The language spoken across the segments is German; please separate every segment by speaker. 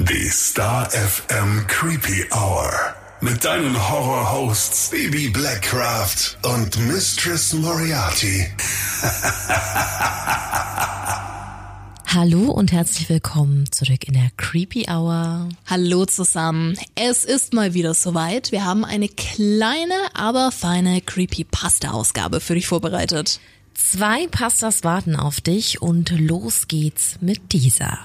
Speaker 1: Die Star FM Creepy Hour. Mit deinen Horror-Hosts Baby Blackcraft und Mistress Moriarty.
Speaker 2: Hallo und herzlich willkommen zurück in der Creepy Hour.
Speaker 3: Hallo zusammen. Es ist mal wieder soweit. Wir haben eine kleine, aber feine Creepy-Pasta-Ausgabe für dich vorbereitet.
Speaker 2: Zwei Pastas warten auf dich und los geht's mit dieser.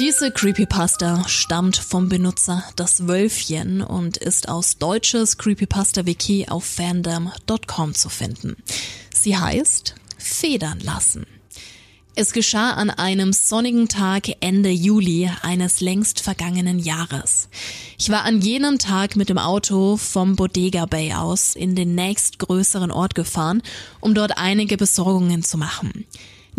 Speaker 3: Diese Creepypasta stammt vom Benutzer Das Wölfchen und ist aus deutsches Creepypasta-Wiki auf fandom.com zu finden. Sie heißt Federn lassen. Es geschah an einem sonnigen Tag Ende Juli eines längst vergangenen Jahres. Ich war an jenem Tag mit dem Auto vom Bodega Bay aus in den nächstgrößeren Ort gefahren, um dort einige Besorgungen zu machen.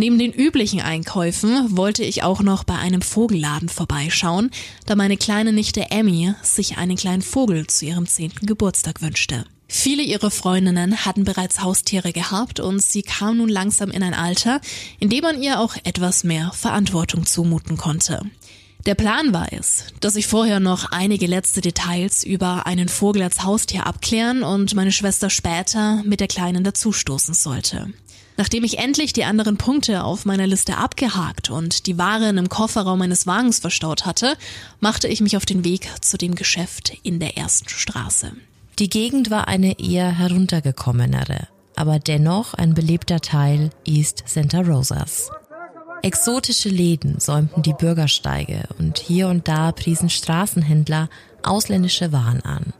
Speaker 3: Neben den üblichen Einkäufen wollte ich auch noch bei einem Vogelladen vorbeischauen, da meine kleine Nichte Emmy sich einen kleinen Vogel zu ihrem zehnten Geburtstag wünschte. Viele ihrer Freundinnen hatten bereits Haustiere gehabt und sie kam nun langsam in ein Alter, in dem man ihr auch etwas mehr Verantwortung zumuten konnte. Der Plan war es, dass ich vorher noch einige letzte Details über einen Vogel als Haustier abklären und meine Schwester später mit der Kleinen dazustoßen sollte. Nachdem ich endlich die anderen Punkte auf meiner Liste abgehakt und die Waren im Kofferraum meines Wagens verstaut hatte, machte ich mich auf den Weg zu dem Geschäft in der ersten Straße.
Speaker 2: Die Gegend war eine eher heruntergekommenere, aber dennoch ein belebter Teil East Santa Rosas. Exotische Läden säumten die Bürgersteige und hier und da priesen Straßenhändler ausländische Waren an.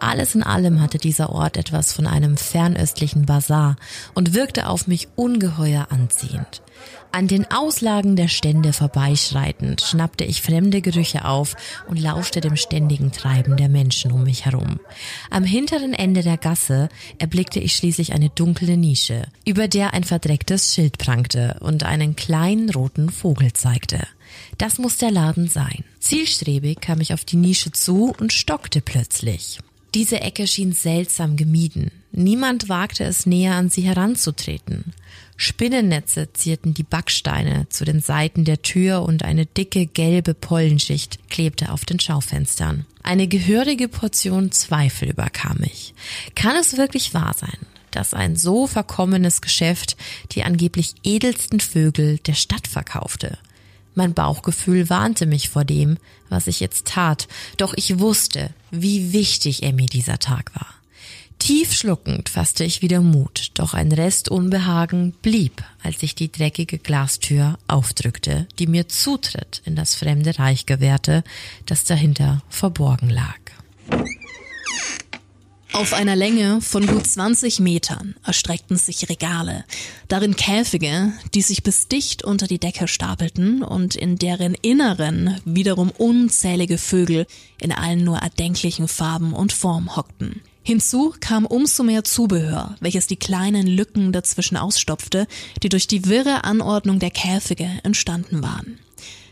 Speaker 2: Alles in allem hatte dieser Ort etwas von einem fernöstlichen Bazar und wirkte auf mich ungeheuer anziehend. An den Auslagen der Stände vorbeischreitend schnappte ich fremde Gerüche auf und lauschte dem ständigen Treiben der Menschen um mich herum. Am hinteren Ende der Gasse erblickte ich schließlich eine dunkle Nische, über der ein verdrecktes Schild prangte und einen kleinen roten Vogel zeigte. Das muss der Laden sein. Zielstrebig kam ich auf die Nische zu und stockte plötzlich. Diese Ecke schien seltsam gemieden. Niemand wagte es näher an sie heranzutreten. Spinnennetze zierten die Backsteine zu den Seiten der Tür und eine dicke gelbe Pollenschicht klebte auf den Schaufenstern. Eine gehörige Portion Zweifel überkam mich. Kann es wirklich wahr sein, dass ein so verkommenes Geschäft die angeblich edelsten Vögel der Stadt verkaufte? Mein Bauchgefühl warnte mich vor dem, was ich jetzt tat, doch ich wusste, wie wichtig er mir dieser Tag war. Tief schluckend fasste ich wieder Mut, doch ein Rest Unbehagen blieb, als ich die dreckige Glastür aufdrückte, die mir Zutritt in das fremde Reich gewährte, das dahinter verborgen lag.
Speaker 3: Auf einer Länge von gut 20 Metern erstreckten sich Regale, darin Käfige, die sich bis dicht unter die Decke stapelten und in deren Inneren wiederum unzählige Vögel in allen nur erdenklichen Farben und Formen hockten. Hinzu kam umso mehr Zubehör, welches die kleinen Lücken dazwischen ausstopfte, die durch die wirre Anordnung der Käfige entstanden waren.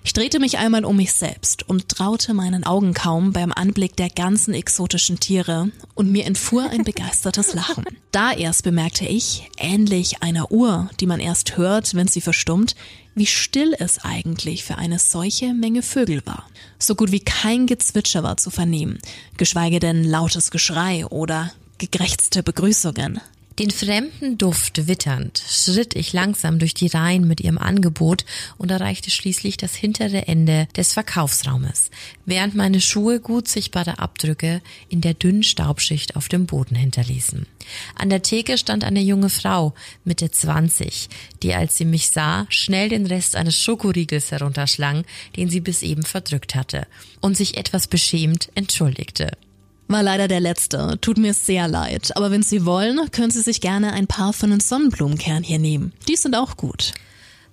Speaker 3: Ich drehte mich einmal um mich selbst und traute meinen Augen kaum beim Anblick der ganzen exotischen Tiere und mir entfuhr ein begeistertes Lachen. Da erst bemerkte ich, ähnlich einer Uhr, die man erst hört, wenn sie verstummt, wie still es eigentlich für eine solche Menge Vögel war. So gut wie kein Gezwitscher war zu vernehmen, geschweige denn lautes Geschrei oder gekrächzte Begrüßungen.
Speaker 2: Den fremden Duft witternd schritt ich langsam durch die Reihen mit ihrem Angebot und erreichte schließlich das hintere Ende des Verkaufsraumes, während meine Schuhe gut sichtbare Abdrücke in der dünnen Staubschicht auf dem Boden hinterließen. An der Theke stand eine junge Frau, Mitte 20, die, als sie mich sah, schnell den Rest eines Schokoriegels herunterschlang, den sie bis eben verdrückt hatte, und sich etwas beschämt entschuldigte.
Speaker 3: War leider der letzte. Tut mir sehr leid. Aber wenn Sie wollen, können Sie sich gerne ein paar von den Sonnenblumenkern hier nehmen. Die sind auch gut.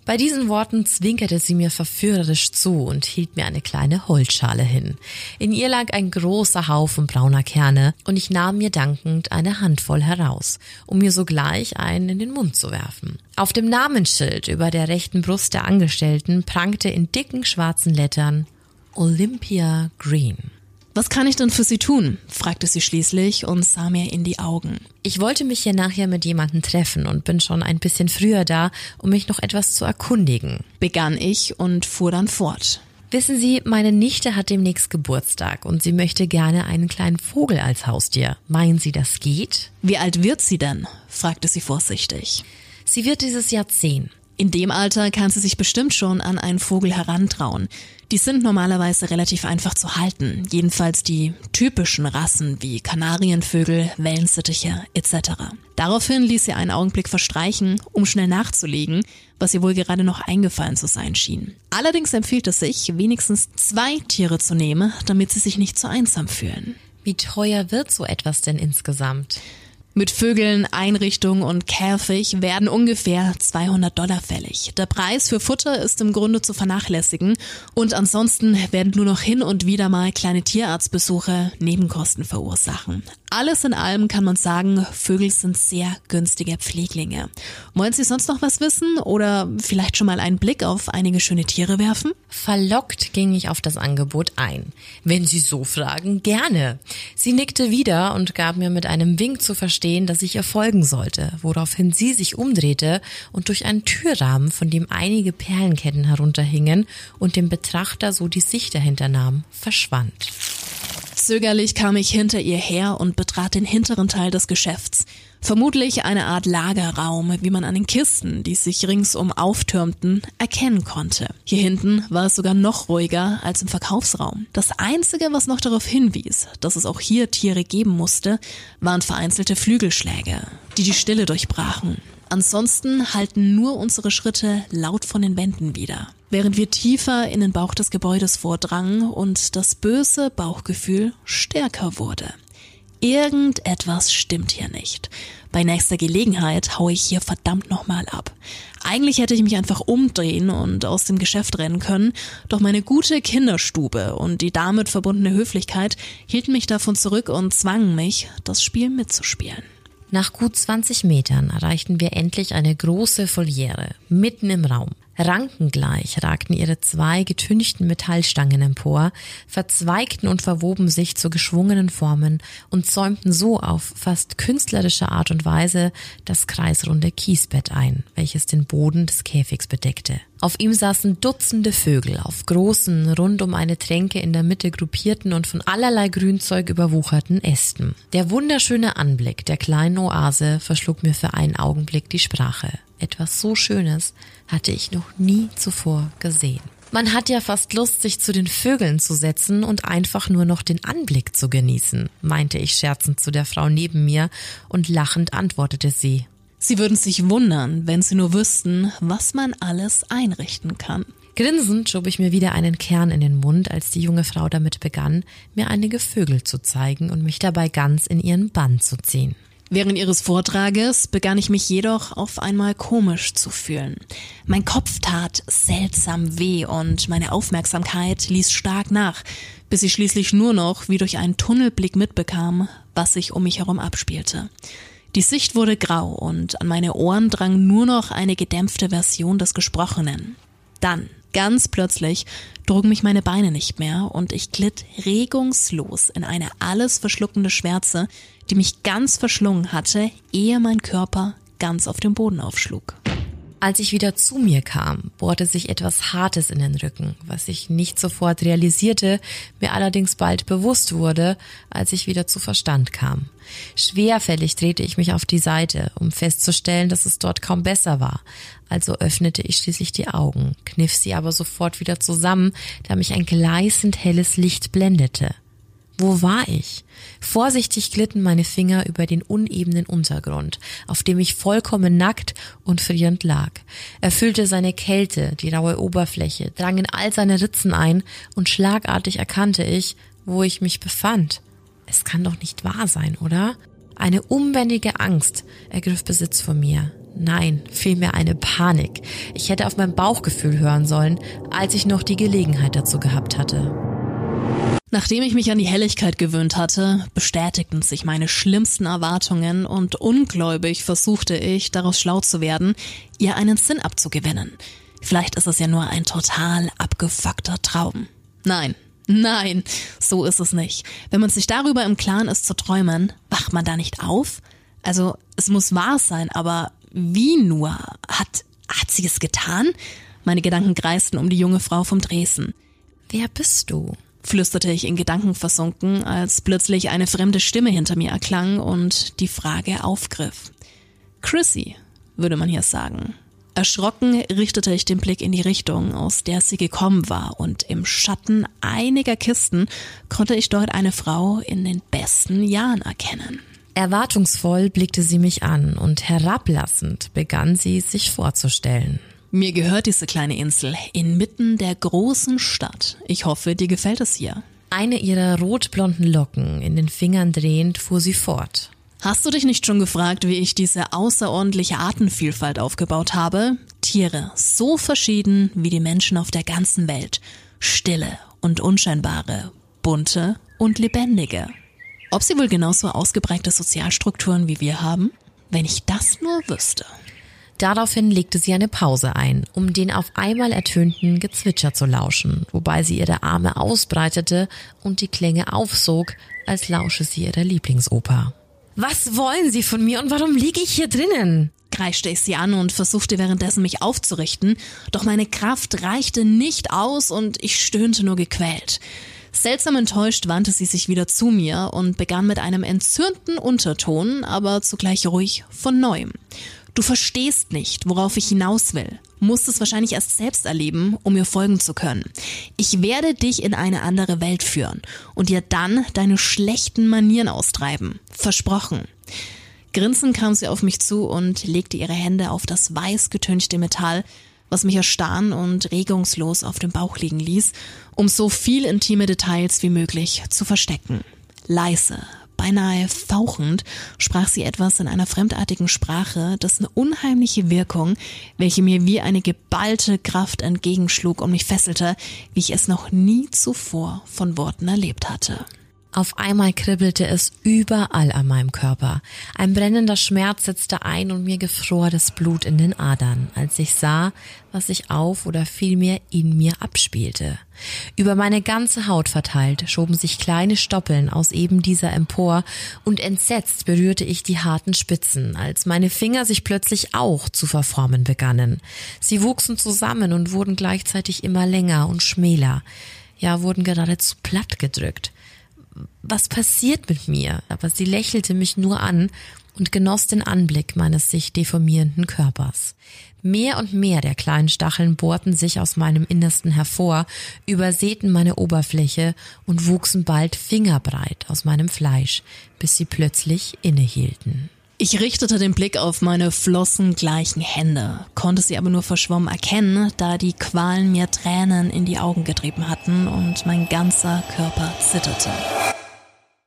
Speaker 2: Bei diesen Worten zwinkerte sie mir verführerisch zu und hielt mir eine kleine Holzschale hin. In ihr lag ein großer Haufen brauner Kerne und ich nahm mir dankend eine Handvoll heraus, um mir sogleich einen in den Mund zu werfen. Auf dem Namensschild über der rechten Brust der Angestellten prangte in dicken schwarzen Lettern Olympia Green.
Speaker 3: Was kann ich denn für Sie tun? fragte sie schließlich und sah mir in die Augen.
Speaker 2: Ich wollte mich hier nachher mit jemandem treffen und bin schon ein bisschen früher da, um mich noch etwas zu erkundigen.
Speaker 3: Begann ich und fuhr dann fort.
Speaker 2: Wissen Sie, meine Nichte hat demnächst Geburtstag und sie möchte gerne einen kleinen Vogel als Haustier. Meinen Sie, das geht?
Speaker 3: Wie alt wird sie denn? fragte sie vorsichtig.
Speaker 2: Sie wird dieses Jahr zehn.
Speaker 3: In dem Alter kann sie sich bestimmt schon an einen Vogel herantrauen. Die sind normalerweise relativ einfach zu halten, jedenfalls die typischen Rassen wie Kanarienvögel, Wellensittiche etc. Daraufhin ließ sie einen Augenblick verstreichen, um schnell nachzulegen, was ihr wohl gerade noch eingefallen zu sein schien. Allerdings empfiehlt es sich, wenigstens zwei Tiere zu nehmen, damit sie sich nicht zu einsam fühlen.
Speaker 2: Wie teuer wird so etwas denn insgesamt?
Speaker 3: Mit Vögeln, Einrichtung und Käfig werden ungefähr 200 Dollar fällig. Der Preis für Futter ist im Grunde zu vernachlässigen und ansonsten werden nur noch hin und wieder mal kleine Tierarztbesuche Nebenkosten verursachen. Alles in allem kann man sagen, Vögel sind sehr günstige Pfleglinge. Wollen Sie sonst noch was wissen oder vielleicht schon mal einen Blick auf einige schöne Tiere werfen?
Speaker 2: Verlockt ging ich auf das Angebot ein. Wenn Sie so fragen, gerne. Sie nickte wieder und gab mir mit einem Wink zu verstehen, dass ich ihr folgen sollte, woraufhin sie sich umdrehte und durch einen Türrahmen, von dem einige Perlenketten herunterhingen und dem Betrachter so die Sicht dahinter nahm, verschwand.
Speaker 3: Zögerlich kam ich hinter ihr her und betrat den hinteren Teil des Geschäfts. Vermutlich eine Art Lagerraum, wie man an den Kisten, die sich ringsum auftürmten, erkennen konnte. Hier hinten war es sogar noch ruhiger als im Verkaufsraum. Das Einzige, was noch darauf hinwies, dass es auch hier Tiere geben musste, waren vereinzelte Flügelschläge, die die Stille durchbrachen. Ansonsten halten nur unsere Schritte laut von den Wänden wieder. Während wir tiefer in den Bauch des Gebäudes vordrangen und das böse Bauchgefühl stärker wurde. Irgendetwas stimmt hier nicht. Bei nächster Gelegenheit haue ich hier verdammt nochmal ab. Eigentlich hätte ich mich einfach umdrehen und aus dem Geschäft rennen können, doch meine gute Kinderstube und die damit verbundene Höflichkeit hielten mich davon zurück und zwangen mich, das Spiel mitzuspielen.
Speaker 2: Nach gut 20 Metern erreichten wir endlich eine große Foliere, mitten im Raum. Rankengleich ragten ihre zwei getünchten Metallstangen empor, verzweigten und verwoben sich zu geschwungenen Formen und zäumten so auf fast künstlerische Art und Weise das kreisrunde Kiesbett ein, welches den Boden des Käfigs bedeckte. Auf ihm saßen Dutzende Vögel auf großen, rund um eine Tränke in der Mitte gruppierten und von allerlei Grünzeug überwucherten Ästen. Der wunderschöne Anblick der kleinen Oase verschlug mir für einen Augenblick die Sprache. Etwas so Schönes hatte ich noch nie zuvor gesehen. Man hat ja fast Lust, sich zu den Vögeln zu setzen und einfach nur noch den Anblick zu genießen, meinte ich scherzend zu der Frau neben mir, und lachend antwortete sie.
Speaker 3: Sie würden sich wundern, wenn Sie nur wüssten, was man alles einrichten kann.
Speaker 2: Grinsend schob ich mir wieder einen Kern in den Mund, als die junge Frau damit begann, mir einige Vögel zu zeigen und mich dabei ganz in ihren Bann zu ziehen.
Speaker 3: Während ihres Vortrages begann ich mich jedoch auf einmal komisch zu fühlen. Mein Kopf tat seltsam weh und meine Aufmerksamkeit ließ stark nach, bis ich schließlich nur noch wie durch einen Tunnelblick mitbekam, was sich um mich herum abspielte. Die Sicht wurde grau und an meine Ohren drang nur noch eine gedämpfte Version des Gesprochenen. Dann, ganz plötzlich, trugen mich meine Beine nicht mehr und ich glitt regungslos in eine alles verschluckende Schwärze, die mich ganz verschlungen hatte, ehe mein Körper ganz auf dem Boden aufschlug.
Speaker 2: Als ich wieder zu mir kam, bohrte sich etwas Hartes in den Rücken, was ich nicht sofort realisierte, mir allerdings bald bewusst wurde, als ich wieder zu Verstand kam. Schwerfällig drehte ich mich auf die Seite, um festzustellen, dass es dort kaum besser war. Also öffnete ich schließlich die Augen, kniff sie aber sofort wieder zusammen, da mich ein gleißend helles Licht blendete. Wo war ich? Vorsichtig glitten meine Finger über den unebenen Untergrund, auf dem ich vollkommen nackt und frierend lag. Er füllte seine Kälte, die raue Oberfläche, drang in all seine Ritzen ein, und schlagartig erkannte ich, wo ich mich befand. Es kann doch nicht wahr sein, oder? Eine unbändige Angst ergriff Besitz von mir. Nein, vielmehr eine Panik. Ich hätte auf mein Bauchgefühl hören sollen, als ich noch die Gelegenheit dazu gehabt hatte.
Speaker 3: Nachdem ich mich an die Helligkeit gewöhnt hatte, bestätigten sich meine schlimmsten Erwartungen und ungläubig versuchte ich, daraus schlau zu werden, ihr einen Sinn abzugewinnen. Vielleicht ist es ja nur ein total abgefuckter Traum. Nein, Nein, so ist es nicht. Wenn man sich darüber im Klaren ist zu träumen, wacht man da nicht auf? Also, es muss wahr sein, aber wie nur? Hat, hat sie es getan? Meine Gedanken kreisten um die junge Frau vom Dresden.
Speaker 2: Wer bist du?
Speaker 3: Flüsterte ich in Gedanken versunken, als plötzlich eine fremde Stimme hinter mir erklang und die Frage aufgriff. Chrissy, würde man hier sagen. Erschrocken richtete ich den Blick in die Richtung, aus der sie gekommen war, und im Schatten einiger Kisten konnte ich dort eine Frau in den besten Jahren erkennen.
Speaker 2: Erwartungsvoll blickte sie mich an und herablassend begann sie sich vorzustellen.
Speaker 3: Mir gehört diese kleine Insel inmitten der großen Stadt. Ich hoffe, dir gefällt es hier.
Speaker 2: Eine ihrer rotblonden Locken in den Fingern drehend fuhr sie fort.
Speaker 3: Hast du dich nicht schon gefragt, wie ich diese außerordentliche Artenvielfalt aufgebaut habe? Tiere so verschieden wie die Menschen auf der ganzen Welt. Stille und unscheinbare, bunte und lebendige. Ob sie wohl genauso ausgeprägte Sozialstrukturen wie wir haben? Wenn ich das nur wüsste.
Speaker 2: Daraufhin legte sie eine Pause ein, um den auf einmal ertönten Gezwitscher zu lauschen, wobei sie ihre Arme ausbreitete und die Klänge aufsog, als lausche sie ihrer Lieblingsoper. Was wollen Sie von mir und warum liege ich hier drinnen?
Speaker 3: kreischte ich sie an und versuchte währenddessen mich aufzurichten, doch meine Kraft reichte nicht aus und ich stöhnte nur gequält. Seltsam enttäuscht wandte sie sich wieder zu mir und begann mit einem entzürnten Unterton, aber zugleich ruhig von neuem. Du verstehst nicht, worauf ich hinaus will. Musst es wahrscheinlich erst selbst erleben, um mir folgen zu können. Ich werde dich in eine andere Welt führen und dir dann deine schlechten Manieren austreiben. Versprochen. Grinsend kam sie auf mich zu und legte ihre Hände auf das weiß getünchte Metall, was mich erstarren und regungslos auf dem Bauch liegen ließ, um so viel intime Details wie möglich zu verstecken. Leise, Beinahe fauchend sprach sie etwas in einer fremdartigen Sprache, dessen unheimliche Wirkung, welche mir wie eine geballte Kraft entgegenschlug und mich fesselte, wie ich es noch nie zuvor von Worten erlebt hatte.
Speaker 2: Auf einmal kribbelte es überall an meinem Körper. Ein brennender Schmerz setzte ein und mir gefror das Blut in den Adern, als ich sah, was sich auf oder vielmehr in mir abspielte. Über meine ganze Haut verteilt schoben sich kleine Stoppeln aus eben dieser empor und entsetzt berührte ich die harten Spitzen, als meine Finger sich plötzlich auch zu verformen begannen. Sie wuchsen zusammen und wurden gleichzeitig immer länger und schmäler, ja wurden geradezu platt gedrückt was passiert mit mir? Aber sie lächelte mich nur an und genoss den Anblick meines sich deformierenden Körpers. Mehr und mehr der kleinen Stacheln bohrten sich aus meinem Innersten hervor, übersäten meine Oberfläche und wuchsen bald fingerbreit aus meinem Fleisch, bis sie plötzlich innehielten.
Speaker 3: Ich richtete den Blick auf meine flossengleichen Hände, konnte sie aber nur verschwommen erkennen, da die Qualen mir Tränen in die Augen getrieben hatten und mein ganzer Körper zitterte.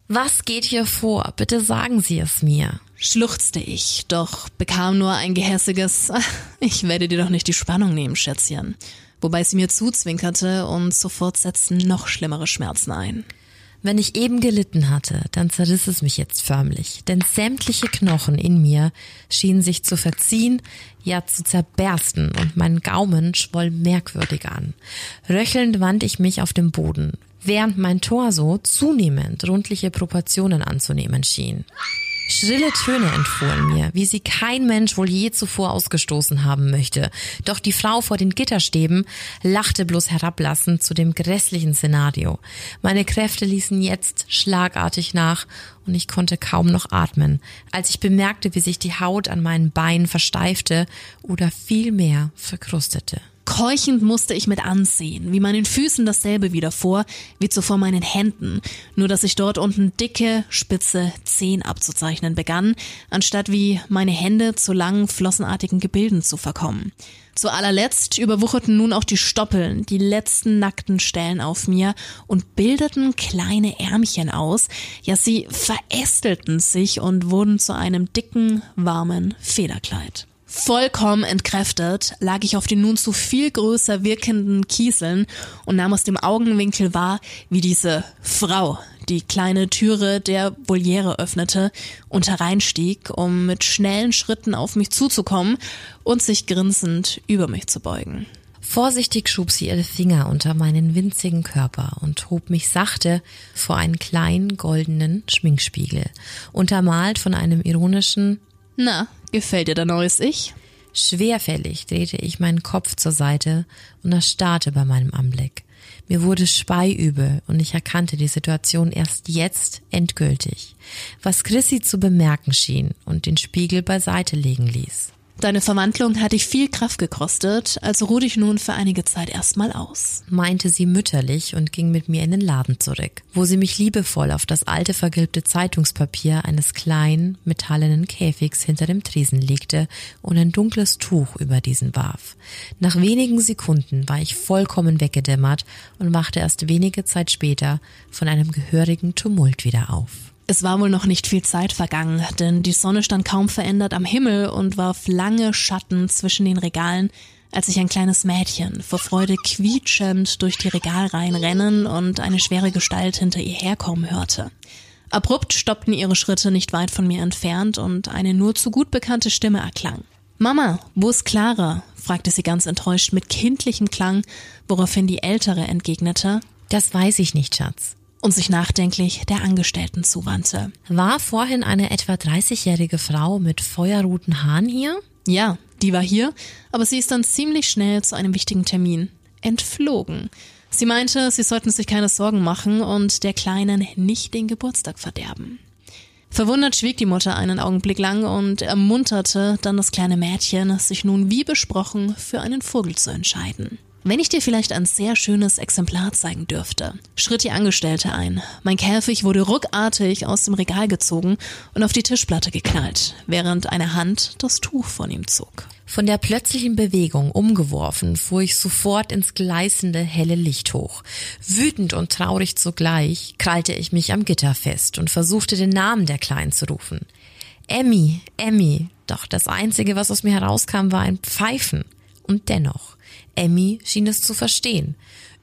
Speaker 2: Was geht hier vor? Bitte sagen Sie es mir.
Speaker 3: Schluchzte ich, doch bekam nur ein gehässiges Ich werde dir doch nicht die Spannung nehmen, Schätzchen. Wobei sie mir zuzwinkerte und sofort setzten noch schlimmere Schmerzen ein.
Speaker 2: Wenn ich eben gelitten hatte, dann zerriss es mich jetzt förmlich, denn sämtliche Knochen in mir schienen sich zu verziehen, ja zu zerbersten, und mein Gaumen schwoll merkwürdig an. Röchelnd wand ich mich auf dem Boden, während mein Torso zunehmend rundliche Proportionen anzunehmen schien. Schrille Töne entfuhren mir, wie sie kein Mensch wohl je zuvor ausgestoßen haben möchte. Doch die Frau vor den Gitterstäben lachte bloß herablassend zu dem grässlichen Szenario. Meine Kräfte ließen jetzt schlagartig nach und ich konnte kaum noch atmen, als ich bemerkte, wie sich die Haut an meinen Beinen versteifte oder vielmehr verkrustete.
Speaker 3: Keuchend musste ich mit ansehen, wie meinen Füßen dasselbe widerfuhr, wie zuvor meinen Händen, nur dass ich dort unten dicke, spitze Zehen abzuzeichnen begann, anstatt wie meine Hände zu langen, flossenartigen Gebilden zu verkommen. Zu allerletzt überwucherten nun auch die Stoppeln, die letzten nackten Stellen auf mir und bildeten kleine Ärmchen aus, ja sie verästelten sich und wurden zu einem dicken, warmen Federkleid. Vollkommen entkräftet lag ich auf den nun zu viel größer wirkenden Kieseln und nahm aus dem Augenwinkel wahr, wie diese Frau die kleine Türe der Voliere öffnete und hereinstieg, um mit schnellen Schritten auf mich zuzukommen und sich grinsend über mich zu beugen.
Speaker 2: Vorsichtig schob sie ihre Finger unter meinen winzigen Körper und hob mich sachte vor einen kleinen goldenen Schminkspiegel, untermalt von einem ironischen
Speaker 3: Na, gefällt dir dein neues Ich?
Speaker 2: Schwerfällig drehte ich meinen Kopf zur Seite und erstarrte bei meinem Anblick. Mir wurde speiübel und ich erkannte die Situation erst jetzt endgültig, was Chrissy zu bemerken schien und den Spiegel beiseite legen ließ.
Speaker 3: Deine Verwandlung hat dich viel Kraft gekostet, also ruh dich nun für einige Zeit erstmal aus,
Speaker 2: meinte sie mütterlich und ging mit mir in den Laden zurück, wo sie mich liebevoll auf das alte vergilbte Zeitungspapier eines kleinen, metallenen Käfigs hinter dem Tresen legte und ein dunkles Tuch über diesen warf. Nach wenigen Sekunden war ich vollkommen weggedämmert und wachte erst wenige Zeit später von einem gehörigen Tumult wieder auf.
Speaker 3: Es war wohl noch nicht viel Zeit vergangen, denn die Sonne stand kaum verändert am Himmel und warf lange Schatten zwischen den Regalen, als ich ein kleines Mädchen vor Freude quietschend durch die Regalreihen rennen und eine schwere Gestalt hinter ihr herkommen hörte. Abrupt stoppten ihre Schritte nicht weit von mir entfernt und eine nur zu gut bekannte Stimme erklang. Mama, wo ist Clara? fragte sie ganz enttäuscht mit kindlichem Klang, woraufhin die Ältere entgegnete.
Speaker 2: Das weiß ich nicht, Schatz
Speaker 3: und sich nachdenklich der Angestellten zuwandte.
Speaker 2: War vorhin eine etwa 30-jährige Frau mit feuerroten Haaren hier?
Speaker 3: Ja, die war hier, aber sie ist dann ziemlich schnell zu einem wichtigen Termin entflogen. Sie meinte, sie sollten sich keine Sorgen machen und der Kleinen nicht den Geburtstag verderben. Verwundert schwieg die Mutter einen Augenblick lang und ermunterte dann das kleine Mädchen, sich nun wie besprochen für einen Vogel zu entscheiden. Wenn ich dir vielleicht ein sehr schönes Exemplar zeigen dürfte, schritt die Angestellte ein. Mein Käfig wurde ruckartig aus dem Regal gezogen und auf die Tischplatte geknallt, während eine Hand das Tuch von ihm zog.
Speaker 2: Von der plötzlichen Bewegung umgeworfen, fuhr ich sofort ins gleißende helle Licht hoch. Wütend und traurig zugleich krallte ich mich am Gitter fest und versuchte den Namen der Kleinen zu rufen. Emmy, Emmy. Doch das Einzige, was aus mir herauskam, war ein Pfeifen. Und dennoch, Emmy schien es zu verstehen.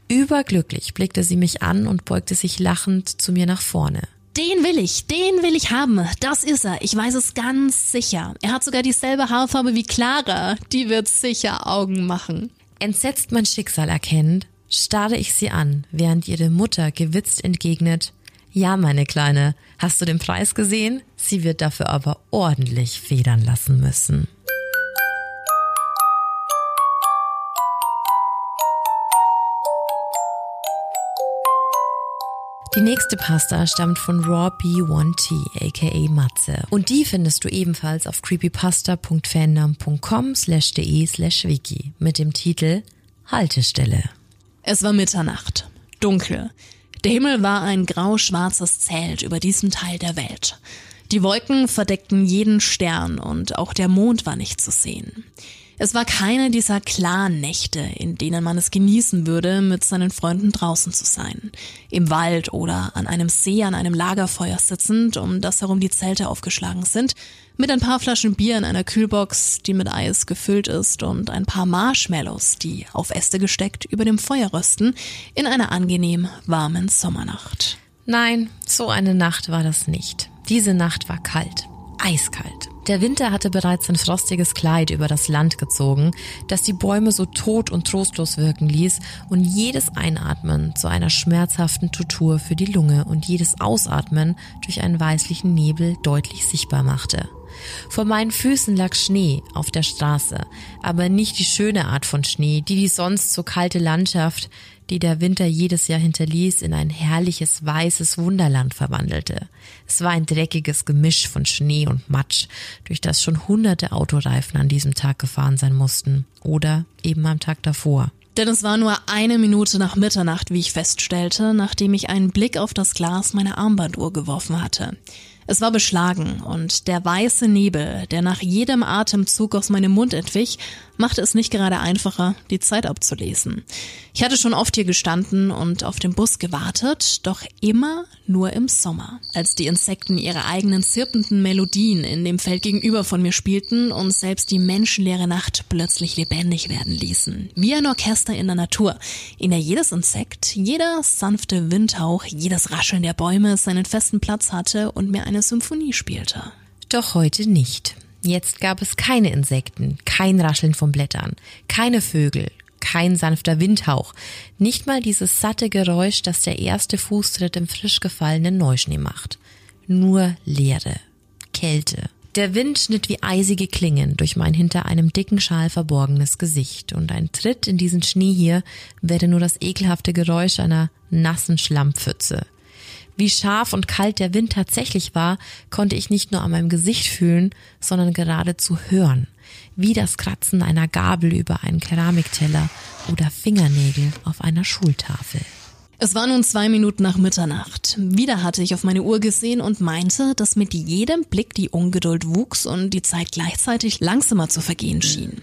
Speaker 2: Überglücklich blickte sie mich an und beugte sich lachend zu mir nach vorne.
Speaker 3: Den will ich, den will ich haben. Das ist er. Ich weiß es ganz sicher. Er hat sogar dieselbe Haarfarbe wie Clara. Die wird sicher Augen machen.
Speaker 2: Entsetzt mein Schicksal erkennend, starre ich sie an, während ihre Mutter gewitzt entgegnet, ja, meine Kleine, hast du den Preis gesehen? Sie wird dafür aber ordentlich federn lassen müssen. Die nächste Pasta stammt von Raw B1T, aka Matze. Und die findest du ebenfalls auf creepypasta.fandom.com slash de slash wiki mit dem Titel Haltestelle.
Speaker 3: Es war Mitternacht. Dunkel. Der Himmel war ein grau-schwarzes Zelt über diesem Teil der Welt. Die Wolken verdeckten jeden Stern und auch der Mond war nicht zu sehen. Es war keine dieser klaren Nächte, in denen man es genießen würde, mit seinen Freunden draußen zu sein. Im Wald oder an einem See an einem Lagerfeuer sitzend, um das herum die Zelte aufgeschlagen sind, mit ein paar Flaschen Bier in einer Kühlbox, die mit Eis gefüllt ist und ein paar Marshmallows, die auf Äste gesteckt über dem Feuer rösten, in einer angenehm warmen Sommernacht.
Speaker 2: Nein, so eine Nacht war das nicht. Diese Nacht war kalt. Eiskalt. Der Winter hatte bereits ein frostiges Kleid über das Land gezogen, das die Bäume so tot und trostlos wirken ließ und jedes Einatmen zu einer schmerzhaften Tortur für die Lunge und jedes Ausatmen durch einen weißlichen Nebel deutlich sichtbar machte. Vor meinen Füßen lag Schnee auf der Straße, aber nicht die schöne Art von Schnee, die die sonst so kalte Landschaft, die der Winter jedes Jahr hinterließ, in ein herrliches weißes Wunderland verwandelte. Es war ein dreckiges Gemisch von Schnee und Matsch, durch das schon hunderte Autoreifen an diesem Tag gefahren sein mussten oder eben am Tag davor.
Speaker 3: Denn es war nur eine Minute nach Mitternacht, wie ich feststellte, nachdem ich einen Blick auf das Glas meiner Armbanduhr geworfen hatte. Es war beschlagen und der weiße Nebel, der nach jedem Atemzug aus meinem Mund entwich, machte es nicht gerade einfacher, die Zeit abzulesen. Ich hatte schon oft hier gestanden und auf den Bus gewartet, doch immer nur im Sommer, als die Insekten ihre eigenen zirpenden Melodien in dem Feld gegenüber von mir spielten und selbst die menschenleere Nacht plötzlich lebendig werden ließen. Wie ein Orchester in der Natur, in der jedes Insekt, jeder sanfte Windhauch, jedes Rascheln der Bäume seinen festen Platz hatte und mir eine Symphonie spielte.
Speaker 2: Doch heute nicht. Jetzt gab es keine Insekten, kein Rascheln von Blättern, keine Vögel, kein sanfter Windhauch, nicht mal dieses satte Geräusch, das der erste Fußtritt im frisch gefallenen Neuschnee macht. Nur Leere, Kälte. Der Wind schnitt wie eisige Klingen durch mein hinter einem dicken Schal verborgenes Gesicht, und ein Tritt in diesen Schnee hier wäre nur das ekelhafte Geräusch einer nassen Schlammpfütze. Wie scharf und kalt der Wind tatsächlich war, konnte ich nicht nur an meinem Gesicht fühlen, sondern geradezu hören, wie das Kratzen einer Gabel über einen Keramikteller oder Fingernägel auf einer Schultafel.
Speaker 3: Es war nun zwei Minuten nach Mitternacht. Wieder hatte ich auf meine Uhr gesehen und meinte, dass mit jedem Blick die Ungeduld wuchs und die Zeit gleichzeitig langsamer zu vergehen schien.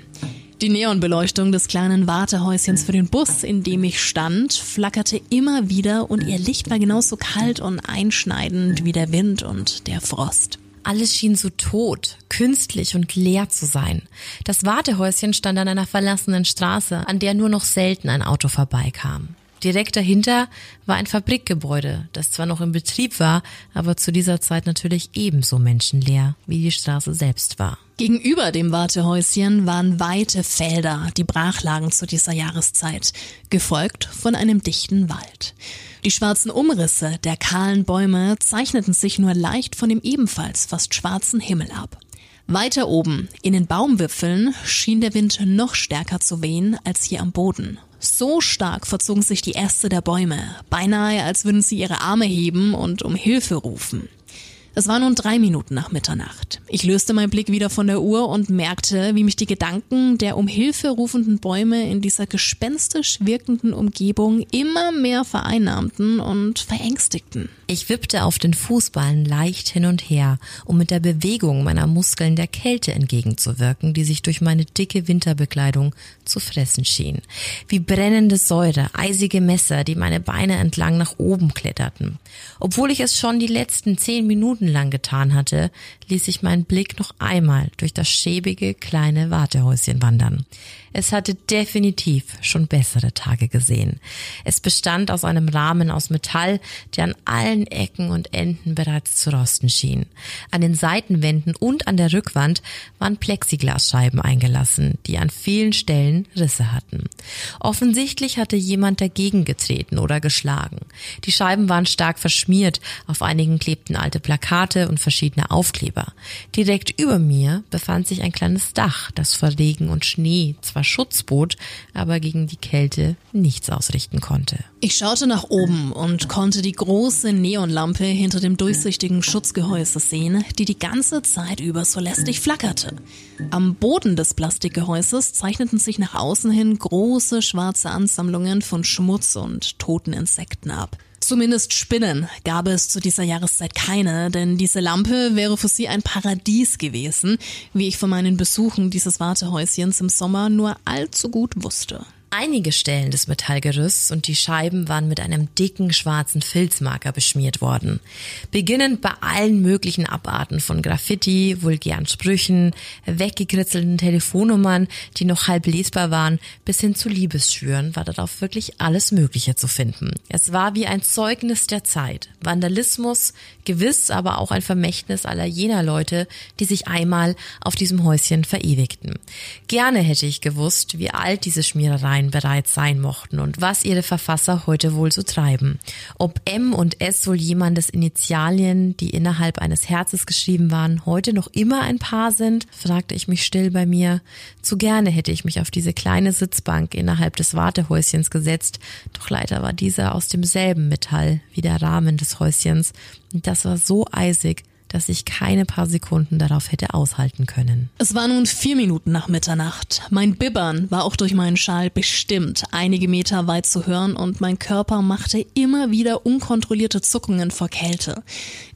Speaker 3: Die Neonbeleuchtung des kleinen Wartehäuschens für den Bus, in dem ich stand, flackerte immer wieder und ihr Licht war genauso kalt und einschneidend wie der Wind und der Frost.
Speaker 2: Alles schien so tot, künstlich und leer zu sein. Das Wartehäuschen stand an einer verlassenen Straße, an der nur noch selten ein Auto vorbeikam. Direkt dahinter war ein Fabrikgebäude, das zwar noch im Betrieb war, aber zu dieser Zeit natürlich ebenso menschenleer, wie die Straße selbst war.
Speaker 3: Gegenüber dem Wartehäuschen waren weite Felder, die brach lagen zu dieser Jahreszeit, gefolgt von einem dichten Wald. Die schwarzen Umrisse der kahlen Bäume zeichneten sich nur leicht von dem ebenfalls fast schwarzen Himmel ab. Weiter oben, in den Baumwipfeln, schien der Wind noch stärker zu wehen als hier am Boden. So stark verzogen sich die Äste der Bäume, beinahe als würden sie ihre Arme heben und um Hilfe rufen. Es war nun drei Minuten nach Mitternacht. Ich löste meinen Blick wieder von der Uhr und merkte, wie mich die Gedanken der um Hilfe rufenden Bäume in dieser gespenstisch wirkenden Umgebung immer mehr vereinnahmten und verängstigten.
Speaker 2: Ich wippte auf den Fußballen leicht hin und her, um mit der Bewegung meiner Muskeln der Kälte entgegenzuwirken, die sich durch meine dicke Winterbekleidung zu fressen schien. Wie brennende Säure, eisige Messer, die meine Beine entlang nach oben kletterten. Obwohl ich es schon die letzten zehn Minuten lang getan hatte, ließ ich meinen Blick noch einmal durch das schäbige kleine Wartehäuschen wandern. Es hatte definitiv schon bessere Tage gesehen. Es bestand aus einem Rahmen aus Metall, der an allen Ecken und Enden bereits zu rosten schien. An den Seitenwänden und an der Rückwand waren Plexiglasscheiben eingelassen, die an vielen Stellen Risse hatten. Offensichtlich hatte jemand dagegen getreten oder geschlagen. Die Scheiben waren stark verschmiert, auf einigen klebten alte Plakate und verschiedene Aufkleber. Direkt über mir befand sich ein kleines Dach, das vor Regen und Schnee zwar Schutz bot, aber gegen die Kälte nichts ausrichten konnte.
Speaker 3: Ich schaute nach oben und konnte die große Neonlampe hinter dem durchsichtigen Schutzgehäuse sehen, die die ganze Zeit über so lästig flackerte. Am Boden des Plastikgehäuses zeichneten sich nach außen hin große schwarze Ansammlungen von Schmutz und toten Insekten ab. Zumindest Spinnen gab es zu dieser Jahreszeit keine, denn diese Lampe wäre für sie ein Paradies gewesen, wie ich von meinen Besuchen dieses Wartehäuschens im Sommer nur allzu gut wusste.
Speaker 2: Einige Stellen des Metallgerüsts und die Scheiben waren mit einem dicken schwarzen Filzmarker beschmiert worden. Beginnend bei allen möglichen Abarten von Graffiti, vulgären Sprüchen, weggekritzelten Telefonnummern, die noch halb lesbar waren, bis hin zu Liebesschwüren war darauf wirklich alles Mögliche zu finden. Es war wie ein Zeugnis der Zeit. Vandalismus, gewiss aber auch ein Vermächtnis aller jener Leute, die sich einmal auf diesem Häuschen verewigten. Gerne hätte ich gewusst, wie alt diese Schmierereien Online bereits sein mochten und was ihre Verfasser heute wohl so treiben. Ob M und S wohl jemandes Initialien, die innerhalb eines Herzes geschrieben waren, heute noch immer ein Paar sind, fragte ich mich still bei mir. Zu gerne hätte ich mich auf diese kleine Sitzbank innerhalb des Wartehäuschens gesetzt, doch leider war dieser aus demselben Metall wie der Rahmen des Häuschens, und das war so eisig, dass ich keine paar Sekunden darauf hätte aushalten können.
Speaker 3: Es war nun vier Minuten nach Mitternacht. Mein Bibbern war auch durch meinen Schal bestimmt einige Meter weit zu hören und mein Körper machte immer wieder unkontrollierte Zuckungen vor Kälte.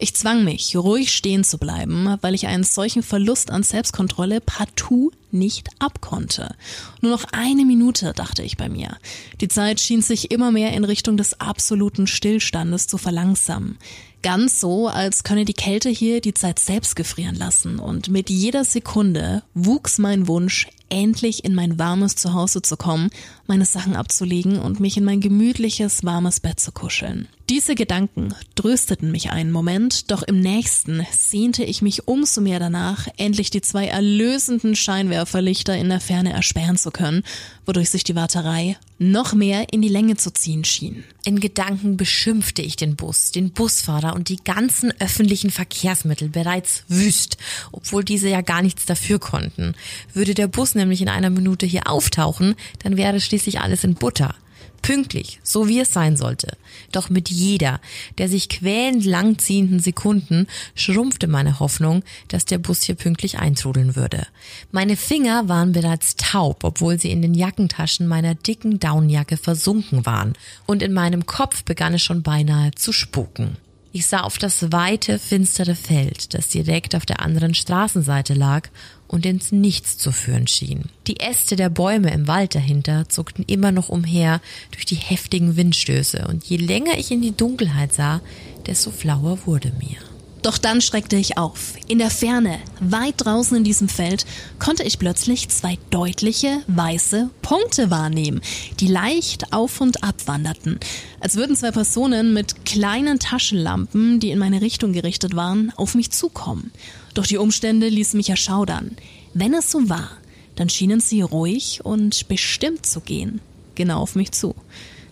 Speaker 3: Ich zwang mich, ruhig stehen zu bleiben, weil ich einen solchen Verlust an Selbstkontrolle partout nicht abkonnte. Nur noch eine Minute, dachte ich bei mir. Die Zeit schien sich immer mehr in Richtung des absoluten Stillstandes zu verlangsamen. Ganz so, als könne die Kälte hier die Zeit selbst gefrieren lassen. Und mit jeder Sekunde wuchs mein Wunsch, endlich in mein warmes Zuhause zu kommen, meine Sachen abzulegen und mich in mein gemütliches, warmes Bett zu kuscheln. Diese Gedanken trösteten mich einen Moment, doch im nächsten sehnte ich mich umso mehr danach, endlich die zwei erlösenden Scheinwerferlichter in der Ferne ersperren zu können, wodurch sich die Warterei noch mehr in die Länge zu ziehen schien.
Speaker 2: In Gedanken beschimpfte ich den Bus, den Busfahrer und die ganzen öffentlichen Verkehrsmittel bereits wüst, obwohl diese ja gar nichts dafür konnten. Würde der Bus nämlich in einer Minute hier auftauchen, dann wäre schließlich alles in Butter. Pünktlich, so wie es sein sollte. Doch mit jeder der sich quälend langziehenden Sekunden schrumpfte meine Hoffnung, dass der Bus hier pünktlich eintrudeln würde. Meine Finger waren bereits taub, obwohl sie in den Jackentaschen meiner dicken Downjacke versunken waren, und in meinem Kopf begann es schon beinahe zu spuken. Ich sah auf das weite, finstere Feld, das direkt auf der anderen Straßenseite lag und ins Nichts zu führen schien. Die Äste der Bäume im Wald dahinter zuckten immer noch umher durch die heftigen Windstöße, und je länger ich in die Dunkelheit sah, desto flauer wurde mir.
Speaker 3: Doch dann schreckte ich auf. In der Ferne, weit draußen in diesem Feld, konnte ich plötzlich zwei deutliche, weiße Punkte wahrnehmen, die leicht auf und ab wanderten, als würden zwei Personen mit kleinen Taschenlampen, die in meine Richtung gerichtet waren, auf mich zukommen. Doch die Umstände ließen mich erschaudern. Wenn es so war, dann schienen sie ruhig und bestimmt zu gehen, genau auf mich zu.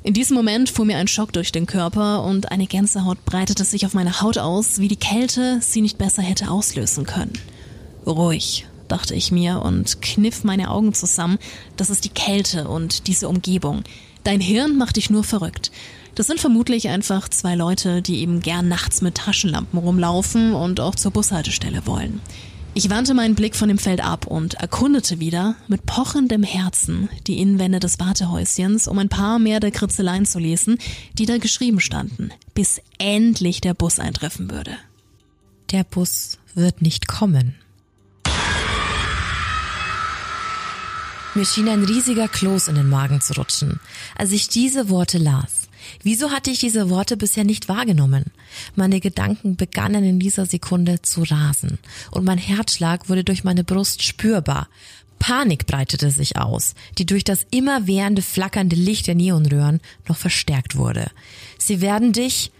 Speaker 3: In diesem Moment fuhr mir ein Schock durch den Körper und eine Gänsehaut breitete sich auf meine Haut aus, wie die Kälte sie nicht besser hätte auslösen können. Ruhig, dachte ich mir und kniff meine Augen zusammen. Das ist die Kälte und diese Umgebung. Dein Hirn macht dich nur verrückt. Das sind vermutlich einfach zwei Leute, die eben gern nachts mit Taschenlampen rumlaufen und auch zur Bushaltestelle wollen. Ich wandte meinen Blick von dem Feld ab und erkundete wieder mit pochendem Herzen die Innenwände des Wartehäuschens, um ein paar mehr der Kritzeleien zu lesen, die da geschrieben standen, bis endlich der Bus eintreffen würde.
Speaker 2: Der Bus wird nicht kommen. Mir schien ein riesiger Kloß in den Magen zu rutschen, als ich diese Worte las. Wieso hatte ich diese Worte bisher nicht wahrgenommen? Meine Gedanken begannen in dieser Sekunde zu rasen und mein Herzschlag wurde durch meine Brust spürbar. Panik breitete sich aus, die durch das immerwährende flackernde Licht der Neonröhren noch verstärkt wurde. Sie werden dich,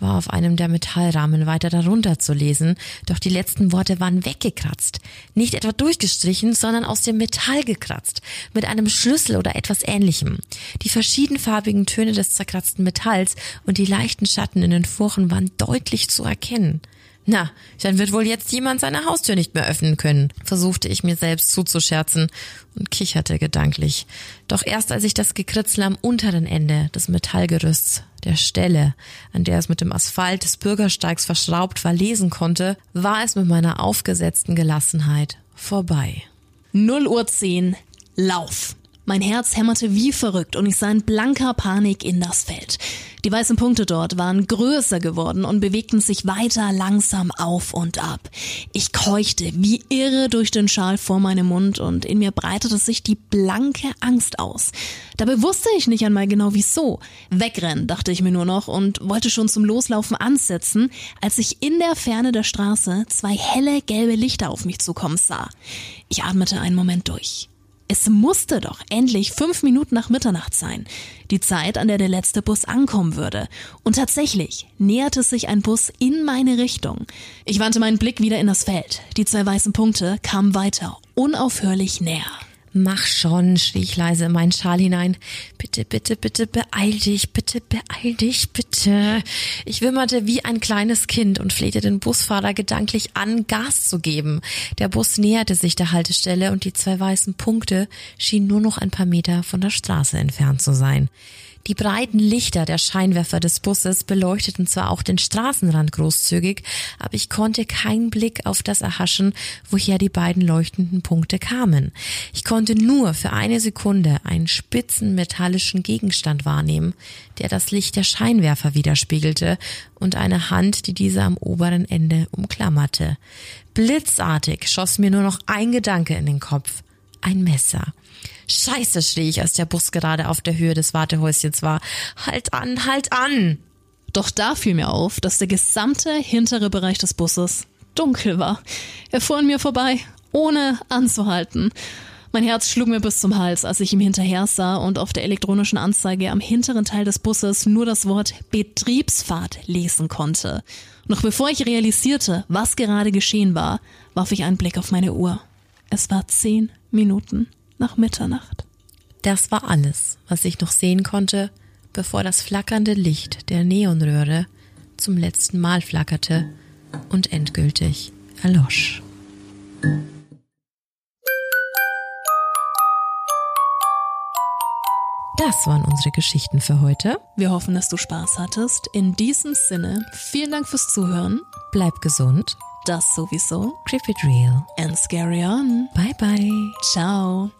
Speaker 2: war auf einem der Metallrahmen weiter darunter zu lesen, doch die letzten Worte waren weggekratzt. Nicht etwa durchgestrichen, sondern aus dem Metall gekratzt, mit einem Schlüssel oder etwas ähnlichem. Die verschiedenfarbigen Töne des zerkratzten Metalls und die leichten Schatten in den Furchen waren deutlich zu erkennen. Na, dann wird wohl jetzt jemand seine Haustür nicht mehr öffnen können, versuchte ich mir selbst zuzuscherzen und kicherte gedanklich. Doch erst als ich das Gekritzel am unteren Ende des Metallgerüsts, der Stelle, an der es mit dem Asphalt des Bürgersteigs verschraubt war, lesen konnte, war es mit meiner aufgesetzten Gelassenheit vorbei.
Speaker 3: 0 Uhr 10, Lauf. Mein Herz hämmerte wie verrückt und ich sah in blanker Panik in das Feld. Die weißen Punkte dort waren größer geworden und bewegten sich weiter langsam auf und ab. Ich keuchte wie irre durch den Schal vor meinem Mund und in mir breitete sich die blanke Angst aus. Dabei wusste ich nicht einmal genau wieso. Wegrennen, dachte ich mir nur noch und wollte schon zum Loslaufen ansetzen, als ich in der Ferne der Straße zwei helle gelbe Lichter auf mich zukommen sah. Ich atmete einen Moment durch. Es musste doch endlich fünf Minuten nach Mitternacht sein, die Zeit, an der der letzte Bus ankommen würde. Und tatsächlich näherte sich ein Bus in meine Richtung. Ich wandte meinen Blick wieder in das Feld. Die zwei weißen Punkte kamen weiter, unaufhörlich näher.
Speaker 2: Mach schon, schrie ich leise in meinen Schal hinein. Bitte, bitte, bitte, beeil dich, bitte, beeil dich, bitte. Ich wimmerte wie ein kleines Kind und flehte den Busfahrer gedanklich an, Gas zu geben. Der Bus näherte sich der Haltestelle und die zwei weißen Punkte schienen nur noch ein paar Meter von der Straße entfernt zu sein. Die breiten Lichter der Scheinwerfer des Busses beleuchteten zwar auch den Straßenrand großzügig, aber ich konnte keinen Blick auf das erhaschen, woher die beiden leuchtenden Punkte kamen. Ich konnte nur für eine Sekunde einen spitzen metallischen Gegenstand wahrnehmen, der das Licht der Scheinwerfer widerspiegelte und eine Hand, die diese am oberen Ende umklammerte. Blitzartig schoss mir nur noch ein Gedanke in den Kopf. Ein Messer. Scheiße, schrie ich, als der Bus gerade auf der Höhe des Wartehäuschens war. Halt an, halt an!
Speaker 3: Doch da fiel mir auf, dass der gesamte hintere Bereich des Busses dunkel war. Er fuhr an mir vorbei, ohne anzuhalten. Mein Herz schlug mir bis zum Hals, als ich ihm hinterher sah und auf der elektronischen Anzeige am hinteren Teil des Busses nur das Wort Betriebsfahrt lesen konnte. Noch bevor ich realisierte, was gerade geschehen war, warf ich einen Blick auf meine Uhr. Es war zehn Minuten nach Mitternacht.
Speaker 2: Das war alles, was ich noch sehen konnte, bevor das flackernde Licht der Neonröhre zum letzten Mal flackerte und endgültig erlosch. Das waren unsere Geschichten für heute.
Speaker 3: Wir hoffen, dass du Spaß hattest. In diesem Sinne, vielen Dank fürs Zuhören.
Speaker 2: Bleib gesund.
Speaker 3: Das sowieso.
Speaker 2: Creep it real.
Speaker 3: And scary on.
Speaker 2: Bye bye.
Speaker 3: Ciao.